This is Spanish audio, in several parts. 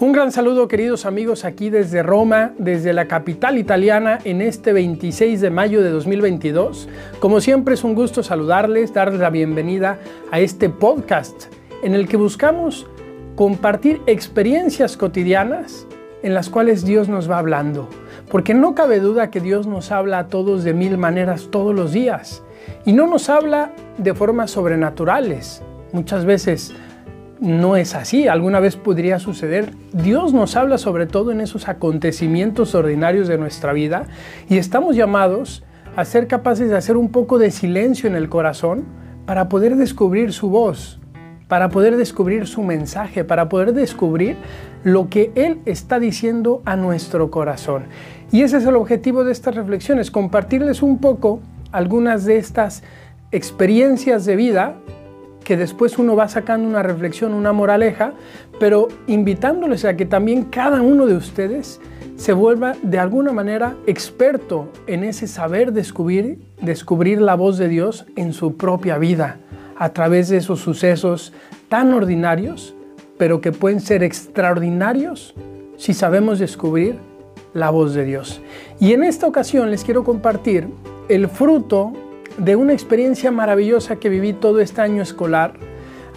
Un gran saludo queridos amigos aquí desde Roma, desde la capital italiana en este 26 de mayo de 2022. Como siempre es un gusto saludarles, darles la bienvenida a este podcast en el que buscamos compartir experiencias cotidianas en las cuales Dios nos va hablando. Porque no cabe duda que Dios nos habla a todos de mil maneras todos los días. Y no nos habla de formas sobrenaturales. Muchas veces no es así, alguna vez podría suceder. Dios nos habla sobre todo en esos acontecimientos ordinarios de nuestra vida y estamos llamados a ser capaces de hacer un poco de silencio en el corazón para poder descubrir su voz, para poder descubrir su mensaje, para poder descubrir lo que Él está diciendo a nuestro corazón. Y ese es el objetivo de estas reflexiones, compartirles un poco algunas de estas experiencias de vida que después uno va sacando una reflexión, una moraleja, pero invitándoles a que también cada uno de ustedes se vuelva de alguna manera experto en ese saber descubrir, descubrir la voz de Dios en su propia vida, a través de esos sucesos tan ordinarios, pero que pueden ser extraordinarios si sabemos descubrir la voz de Dios. Y en esta ocasión les quiero compartir el fruto de una experiencia maravillosa que viví todo este año escolar.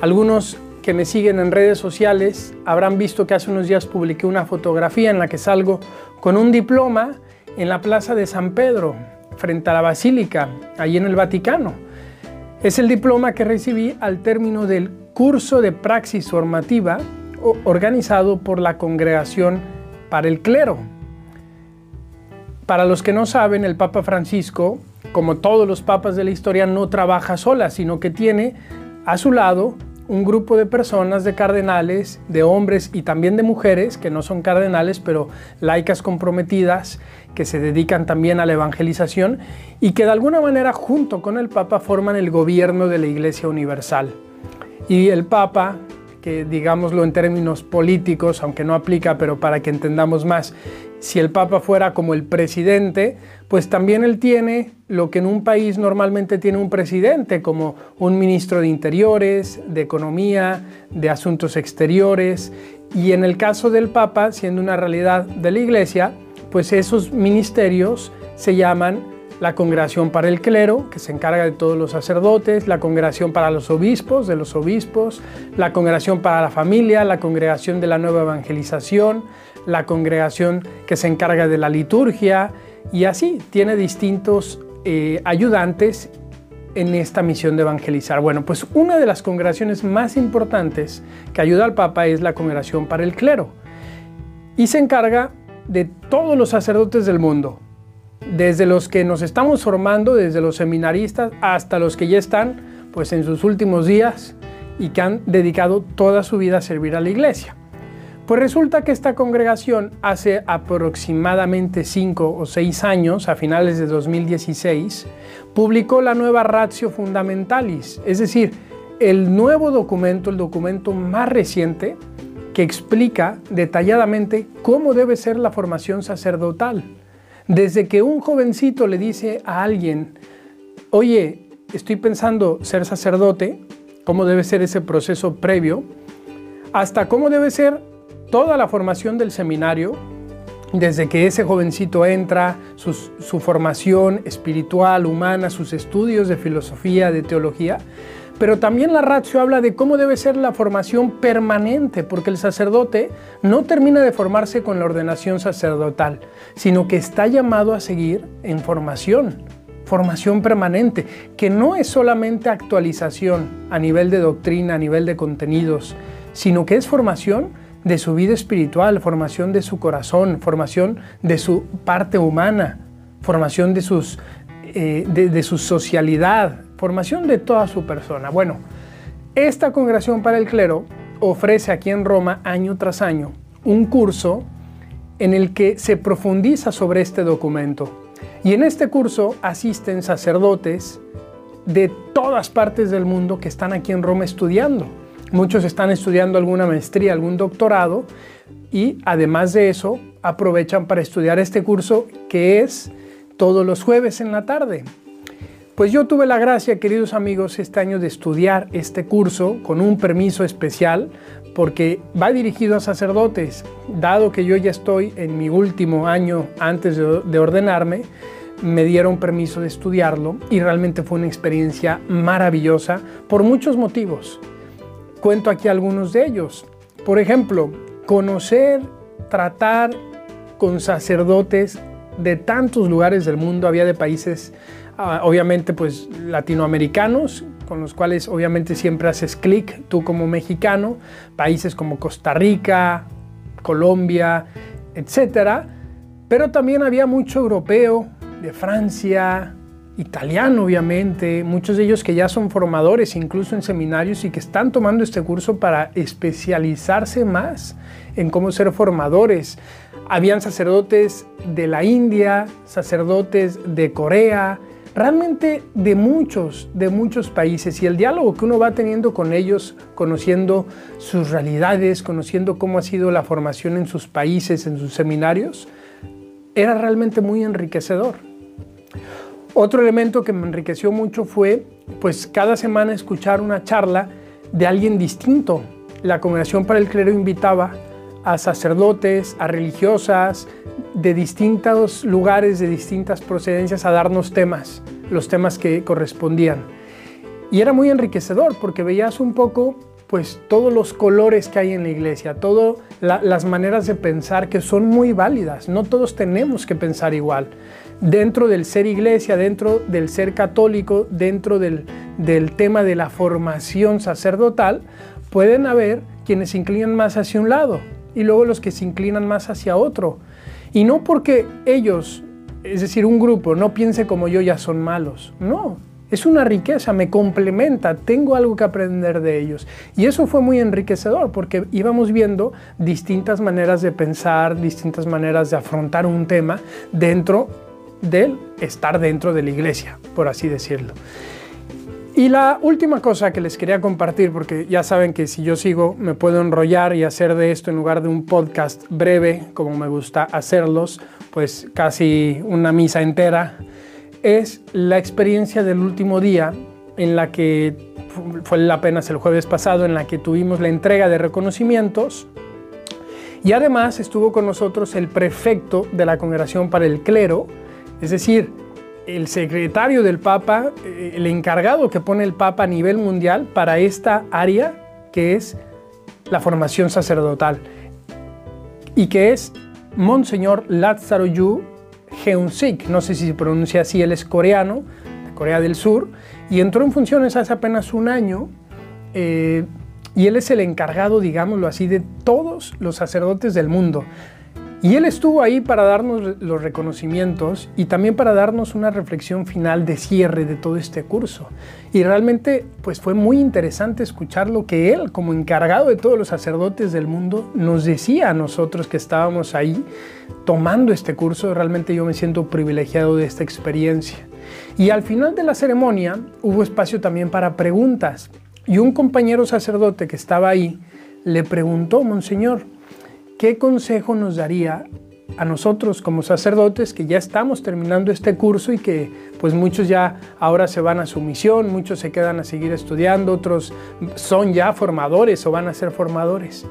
Algunos que me siguen en redes sociales habrán visto que hace unos días publiqué una fotografía en la que salgo con un diploma en la Plaza de San Pedro, frente a la Basílica, allí en el Vaticano. Es el diploma que recibí al término del curso de praxis formativa organizado por la Congregación para el Clero. Para los que no saben, el Papa Francisco como todos los papas de la historia, no trabaja sola, sino que tiene a su lado un grupo de personas, de cardenales, de hombres y también de mujeres, que no son cardenales, pero laicas comprometidas, que se dedican también a la evangelización y que de alguna manera junto con el Papa forman el gobierno de la Iglesia Universal. Y el Papa, que digámoslo en términos políticos, aunque no aplica, pero para que entendamos más, si el Papa fuera como el presidente, pues también él tiene lo que en un país normalmente tiene un presidente, como un ministro de Interiores, de Economía, de Asuntos Exteriores, y en el caso del Papa, siendo una realidad de la Iglesia, pues esos ministerios se llaman la Congregación para el Clero, que se encarga de todos los sacerdotes, la Congregación para los Obispos, de los obispos, la Congregación para la Familia, la Congregación de la Nueva Evangelización, la congregación que se encarga de la liturgia y así tiene distintos eh, ayudantes en esta misión de evangelizar. Bueno, pues una de las congregaciones más importantes que ayuda al Papa es la congregación para el clero y se encarga de todos los sacerdotes del mundo, desde los que nos estamos formando, desde los seminaristas hasta los que ya están pues en sus últimos días y que han dedicado toda su vida a servir a la iglesia. Pues resulta que esta congregación hace aproximadamente 5 o 6 años, a finales de 2016, publicó la nueva Ratio Fundamentalis, es decir, el nuevo documento, el documento más reciente que explica detalladamente cómo debe ser la formación sacerdotal. Desde que un jovencito le dice a alguien, oye, estoy pensando ser sacerdote, cómo debe ser ese proceso previo, hasta cómo debe ser toda la formación del seminario, desde que ese jovencito entra, su, formación espiritual, humana, sus estudios de filosofía, de teología, pero también la ratio habla de cómo debe ser la formación permanente, porque el sacerdote no termina de formarse con la ordenación sacerdotal, sino que está llamado a seguir en formación, formación permanente, que no es solamente actualización a nivel de doctrina, a nivel de contenidos, sino que es formación de su vida espiritual, formación de su corazón, formación de su parte humana, formación de, sus, eh, de, su socialidad, formación de toda su persona. Bueno, esta congregación para el clero ofrece aquí en Roma año tras año un curso en el que se profundiza sobre este documento. Y en este curso asisten sacerdotes de todas partes del mundo que están aquí en Roma estudiando. Muchos están estudiando alguna maestría, algún doctorado y además de eso aprovechan para estudiar este curso que es todos los jueves en la tarde. Pues yo tuve la gracia, queridos amigos, este año de estudiar este curso con un permiso especial porque va dirigido a sacerdotes. Dado que yo ya estoy en mi último año antes de, ordenarme, me dieron permiso de estudiarlo y realmente fue una experiencia maravillosa por muchos motivos. Cuento aquí algunos de ellos. Por ejemplo, conocer, tratar con sacerdotes de tantos lugares del mundo, había de países ah, obviamente pues latinoamericanos, con los cuales obviamente siempre haces clic tú como mexicano, países como Costa Rica, Colombia, etcétera, pero también había mucho europeo de Francia, italiano obviamente, muchos de ellos que ya son formadores incluso en seminarios y que están tomando este curso para especializarse más en cómo ser formadores. Habían sacerdotes de la India, sacerdotes de Corea, realmente de muchos, de muchos países y el diálogo que uno va teniendo con ellos, conociendo sus realidades, conociendo cómo ha sido la formación en sus países, en sus seminarios, era realmente muy enriquecedor. Otro elemento que me enriqueció mucho fue, pues cada semana escuchar una charla de alguien distinto. La Congregación para el Clero invitaba a sacerdotes, a religiosas de distintos lugares, de distintas procedencias a darnos temas, los temas que correspondían. Y era muy enriquecedor porque veías un poco pues todos los colores que hay en la iglesia, todas las maneras de pensar que son muy válidas. No todos tenemos que pensar igual dentro del ser iglesia, dentro del ser católico, dentro del, tema de la formación sacerdotal, pueden haber quienes se inclinan más hacia un lado y luego los que se inclinan más hacia otro. Y no porque ellos, es decir, un grupo, no piense como yo ya son malos. No, es una riqueza, me complementa, tengo algo que aprender de ellos. Y eso fue muy enriquecedor porque íbamos viendo distintas maneras de pensar, distintas maneras de afrontar un tema dentro del estar dentro de la iglesia, por así decirlo. Y la última cosa que les quería compartir, porque ya saben que si yo sigo me puedo enrollar y hacer de esto en lugar de un podcast breve, como me gusta hacerlos, pues casi una misa entera, es la experiencia del último día en la que fue apenas el jueves pasado, en la que tuvimos la entrega de reconocimientos. Y además estuvo con nosotros el prefecto de la Congregación para el Clero, es decir, el secretario del Papa, eh, el encargado que pone el Papa a nivel mundial para esta área que es la formación sacerdotal y que es Monseñor Lázaro Yu Heun-sik, no sé si se pronuncia así, él es coreano, de Corea del Sur, y entró en funciones hace apenas un año, eh, y él es el encargado, digámoslo así, de todos los sacerdotes del mundo. Y él estuvo ahí para darnos los reconocimientos y también para darnos una reflexión final de cierre de todo este curso. Y realmente pues fue muy interesante escuchar lo que él, como encargado de todos los sacerdotes del mundo, nos decía a nosotros que estábamos ahí tomando este curso. Realmente yo me siento privilegiado de esta experiencia. Y al final de la ceremonia hubo espacio también para preguntas. Y un compañero sacerdote que estaba ahí le preguntó, Monseñor, ¿qué consejo nos daría a nosotros como sacerdotes que ya estamos terminando este curso y que pues muchos ya ahora se van a su misión, muchos se quedan a seguir estudiando, otros son ya formadores o van a ser formadores.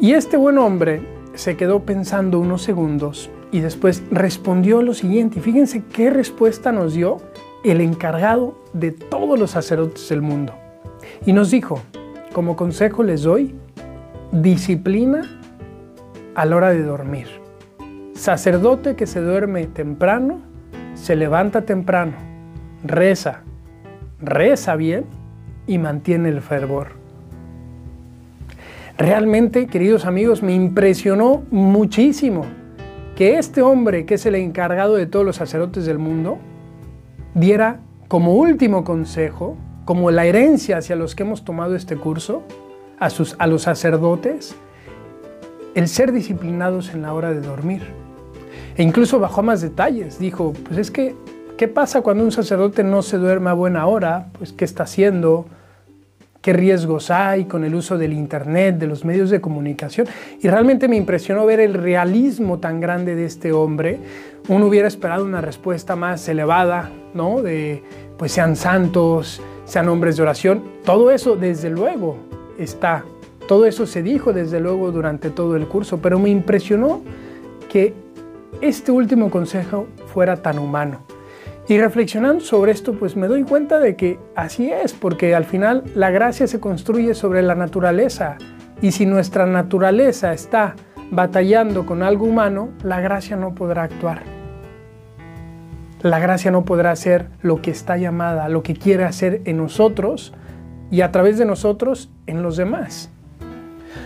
Y este buen hombre se quedó pensando unos segundos y después respondió lo siguiente. Fíjense qué respuesta nos dio el encargado de todos los sacerdotes del mundo. Y nos dijo, como consejo les doy, disciplina a la hora de dormir. Sacerdote que se duerme temprano, se levanta temprano, reza, reza bien y mantiene el fervor. Realmente, queridos amigos, me impresionó muchísimo que este hombre, que es el encargado de todos los sacerdotes del mundo, diera como último consejo, como la herencia hacia los que hemos tomado este curso, a, sus, a los sacerdotes, el ser disciplinados en la hora de dormir. E incluso bajó más detalles. Dijo, pues es que, ¿qué pasa cuando un sacerdote no se duerme a buena hora? Pues, ¿qué está haciendo? ¿Qué riesgos hay con el uso del Internet, de los medios de comunicación? Y realmente me impresionó ver el realismo tan grande de este hombre. Uno hubiera esperado una respuesta más elevada, ¿no? De, pues sean santos, sean hombres de oración. Todo eso desde luego está. Todo eso se dijo desde luego durante todo el curso, pero me impresionó que este último consejo fuera tan humano. Y reflexionando sobre esto, pues me doy cuenta de que así es, porque al final la gracia se construye sobre la naturaleza. Y si nuestra naturaleza está batallando con algo humano, la gracia no podrá actuar. La gracia no podrá hacer lo que está llamada, lo que quiere hacer en nosotros y a través de nosotros en los demás.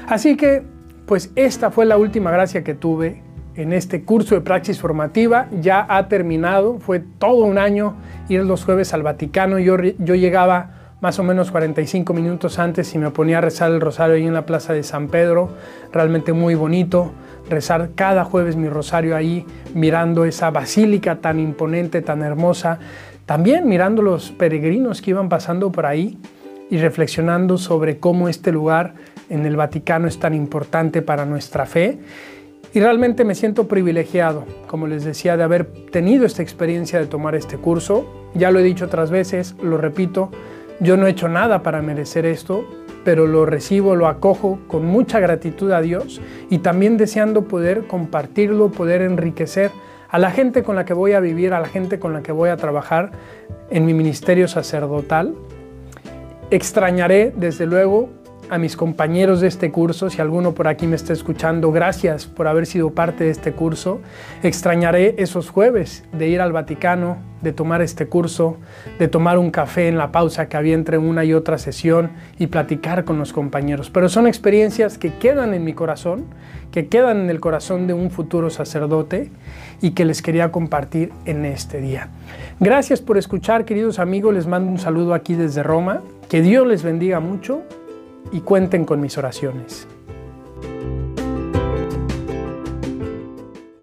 Así que, pues esta fue la última gracia que tuve en este curso de praxis formativa. Ya ha terminado, fue todo un año ir los jueves al Vaticano. Yo, yo llegaba más o menos 45 minutos antes y me ponía a rezar el rosario ahí en la Plaza de San Pedro. Realmente muy bonito rezar cada jueves mi rosario ahí, mirando esa basílica tan imponente, tan hermosa. También mirando los peregrinos que iban pasando por ahí y reflexionando sobre cómo este lugar en el Vaticano es tan importante para nuestra fe. Y realmente me siento privilegiado, como les decía, de haber tenido esta experiencia de tomar este curso. Ya lo he dicho otras veces, lo repito, yo no he hecho nada para merecer esto, pero lo recibo, lo acojo con mucha gratitud a Dios y también deseando poder compartirlo, poder enriquecer a la gente con la que voy a vivir, a la gente con la que voy a trabajar en mi ministerio sacerdotal. Extrañaré, desde luego, a mis compañeros de este curso, si alguno por aquí me está escuchando, gracias por haber sido parte de este curso. Extrañaré esos jueves de ir al Vaticano, de tomar este curso, de tomar un café en la pausa que había entre una y otra sesión y platicar con los compañeros. Pero son experiencias que quedan en mi corazón, que quedan en el corazón de un futuro sacerdote y que les quería compartir en este día. Gracias por escuchar, queridos amigos. Les mando un saludo aquí desde Roma. Que Dios les bendiga mucho y cuenten con mis oraciones.